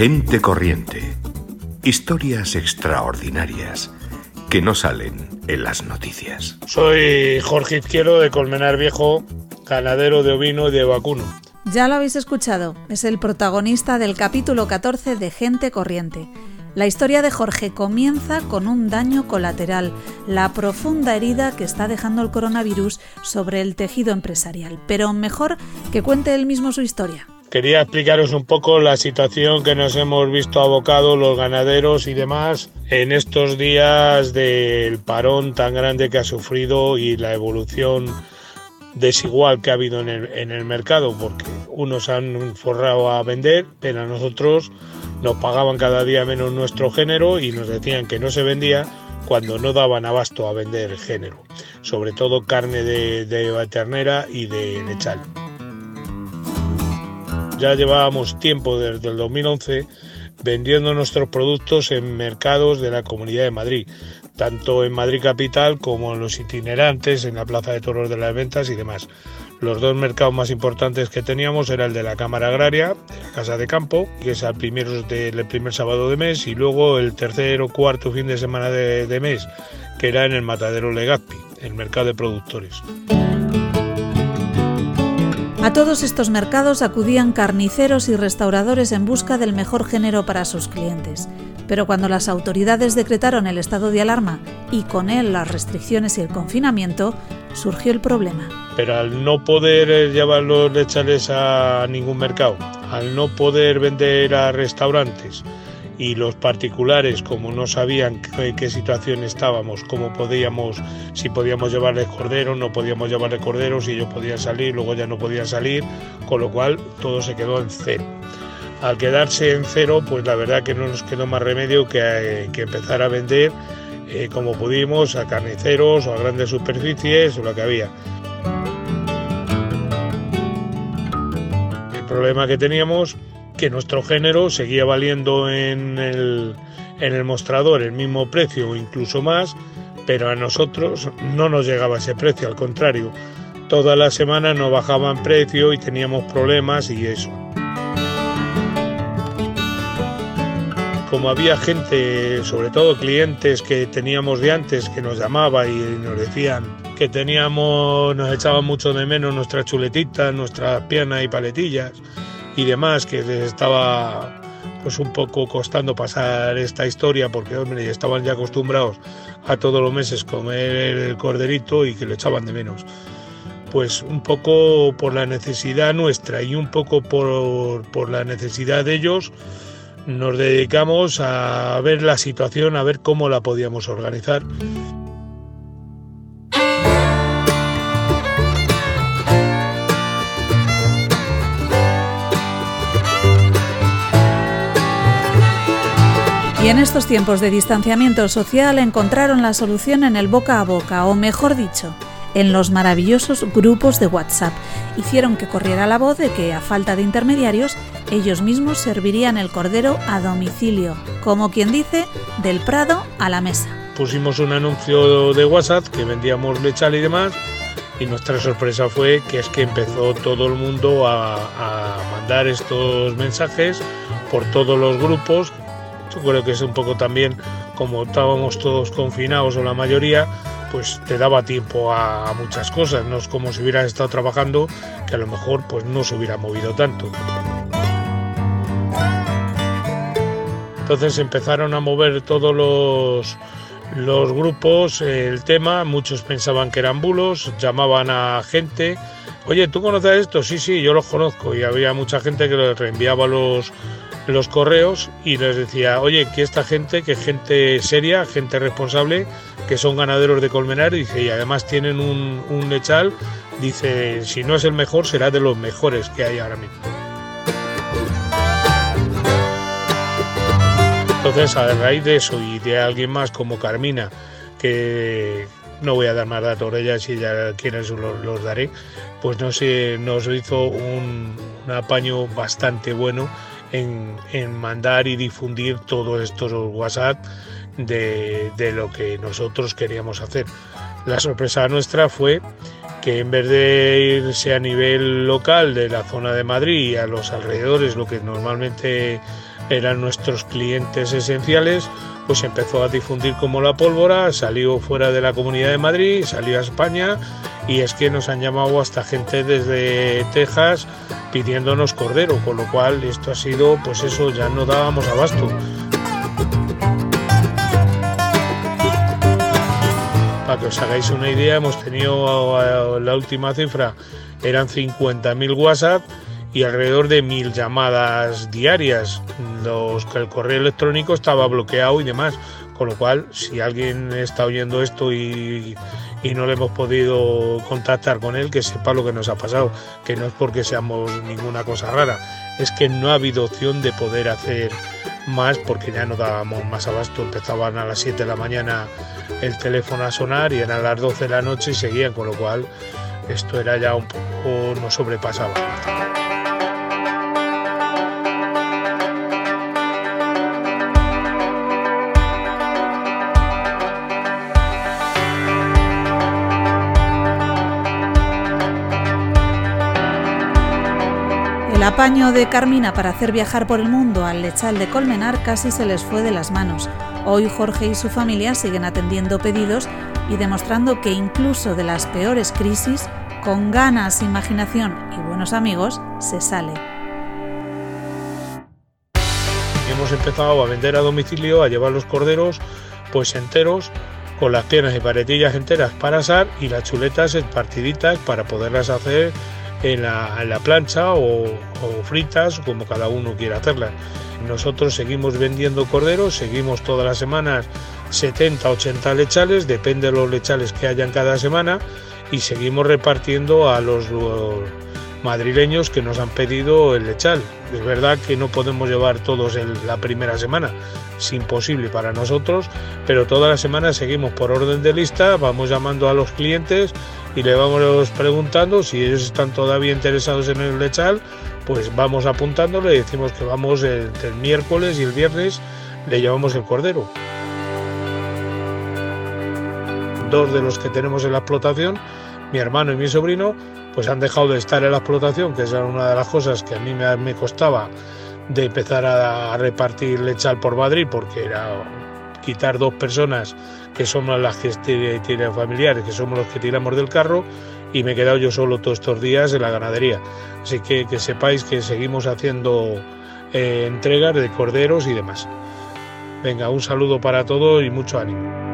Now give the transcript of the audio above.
Gente corriente. Historias extraordinarias que no salen en las noticias. Soy Jorge Izquierdo de Colmenar Viejo, ganadero de ovino y de vacuno. Ya lo habéis escuchado, es el protagonista del capítulo 14 de Gente Corriente. La historia de Jorge comienza con un daño colateral, la profunda herida que está dejando el coronavirus sobre el tejido empresarial. Pero mejor que cuente él mismo su historia. Quería explicaros un poco la situación que nos hemos visto abocados los ganaderos y demás en estos días del parón tan grande que ha sufrido y la evolución desigual que ha habido en el, mercado, porque unos han forrado a vender, pero a nosotros nos pagaban cada día menos nuestro género y nos decían que no se vendía cuando no daban abasto a vender género, sobre todo carne de, de ternera y de lechal. Ya llevábamos tiempo desde el 2011 vendiendo nuestros productos en mercados de la Comunidad de Madrid, tanto en Madrid Capital como en los itinerantes, en la Plaza de Toros de las Ventas y demás. Los dos mercados más importantes que teníamos era el de la Cámara Agraria, la Casa de Campo, que es al primero del primer sábado de mes, y luego el tercer o cuarto fin de semana de, de mes, que era en el Matadero Legazpi, el mercado de productores. A todos estos mercados acudían carniceros y restauradores en busca del mejor género para sus clientes. Pero cuando las autoridades decretaron el estado de alarma y con él las restricciones y el confinamiento, surgió el problema. Pero al no poder eh, llevar los lechales a ningún mercado, al no poder vender a restaurantes, y los particulares, como no sabían en qué situación estábamos, cómo podíamos, si podíamos llevarles cordero, no podíamos llevarle cordero, si ellos podían salir, luego ya no podían salir, con lo cual todo se quedó en cero. Al quedarse en cero, pues la verdad que no nos quedó más remedio que, eh, empezar a vender eh, como pudimos a carniceros o a grandes superficies o lo que había. El problema que teníamos que nuestro género seguía valiendo en el, en el mostrador el mismo precio o incluso más, pero a nosotros no nos llegaba ese precio, al contrario, todas las semanas nos bajaban precio y teníamos problemas y eso. Como había gente, sobre todo clientes que teníamos de antes, que nos llamaba y nos decían que teníamos, nos echaban mucho de menos nuestras chuletitas, nuestras piernas y paletillas, y demás, que les estaba pues un poco costando pasar esta historia porque hombre, estaban ya acostumbrados a todos los meses comer el corderito y que lo echaban de menos. Pues un poco por la necesidad nuestra y un poco por, por la necesidad de ellos, nos dedicamos a ver la situación, a ver cómo la podíamos organizar. En estos tiempos de distanciamiento social encontraron la solución en el boca a boca, o mejor dicho, en los maravillosos grupos de WhatsApp. Hicieron que corriera la voz de que, a falta de intermediarios, ellos mismos servirían el cordero a domicilio, como quien dice, del Prado a la mesa. Pusimos un anuncio de WhatsApp que vendíamos lechal y demás, y nuestra sorpresa fue que es que empezó todo el mundo a, a mandar estos mensajes por todos los grupos yo creo que es un poco también como estábamos todos confinados o la mayoría, pues te daba tiempo a, muchas cosas, no es como si hubieras estado trabajando que a lo mejor pues no se hubiera movido tanto. Entonces empezaron a mover todos los, los grupos el tema, muchos pensaban que eran bulos, llamaban a gente, oye, ¿tú conoces esto? Sí, sí, yo los conozco y había mucha gente que les reenviaba los, los correos y les decía, oye, que esta gente, que gente seria, gente responsable, que son ganaderos de colmenar, dice, y además tienen un, un lechal, dice, si no es el mejor, será de los mejores que hay ahora mismo. Entonces, a raíz de eso y de alguien más como Carmina, que no voy a dar más datos de ella, si ya quieren los, los daré, pues no nos hizo un, un apaño bastante bueno en, mandar y difundir todos estos WhatsApp de, de, lo que nosotros queríamos hacer. La sorpresa nuestra fue que en vez de irse a nivel local de la zona de Madrid y a los alrededores, lo que normalmente eran nuestros clientes esenciales, pues empezó a difundir como la pólvora, salió fuera de la Comunidad de Madrid, salió a España y es que nos han llamado hasta gente desde Texas pidiéndonos cordero, con lo cual esto ha sido, pues eso, ya no dábamos abasto. Para que os hagáis una idea, hemos tenido la última cifra, eran 50.000 WhatsApp y alrededor de mil llamadas diarias. Los, el correo electrónico estaba bloqueado y demás. Con lo cual, si alguien está oyendo esto y, y no le hemos podido contactar con él, que sepa lo que nos ha pasado, que no es porque seamos ninguna cosa rara, es que no ha habido opción de poder hacer más porque ya no dábamos más abasto, empezaban a las 7 de la mañana el teléfono a sonar y eran las 12 de la noche y seguían, con lo cual esto era ya un poco, no sobrepasaba. Apaño de Carmina para hacer viajar por el mundo al lechal de Colmenar casi se les fue de las manos. Hoy Jorge y su familia siguen atendiendo pedidos y demostrando que incluso de las peores crisis, con ganas, imaginación y buenos amigos, se sale. Hemos empezado a vender a domicilio, a llevar los corderos pues enteros, con las piernas y paretillas enteras para asar y las chuletas partiditas para poderlas hacer en la, plancha o, fritas, como cada uno quiera hacerlas. Nosotros seguimos vendiendo corderos, seguimos todas las semanas 70, 80 lechales, depende de los lechales que hayan cada semana, y seguimos repartiendo a los, madrileños que nos han pedido el lechal. Es verdad que no podemos llevar todos en la primera semana, es imposible para nosotros, pero todas las semanas seguimos por orden de lista, vamos llamando a los clientes y le vamos preguntando si ellos están todavía interesados en el lechal, pues vamos apuntándole y decimos que vamos el, el miércoles y el viernes le llevamos el cordero. Dos de los que tenemos en la explotación, mi hermano y mi sobrino, pues han dejado de estar en la explotación, que es una de las cosas que a mí me, costaba de empezar a, repartir lechal por Madrid, porque era quitar dos personas que somos las que tienen familiares, que somos los que tiramos del carro, y me he quedado yo solo todos estos días en la ganadería. Así que que sepáis que seguimos haciendo eh, entregas de corderos y demás. Venga, un saludo para todos y mucho ánimo.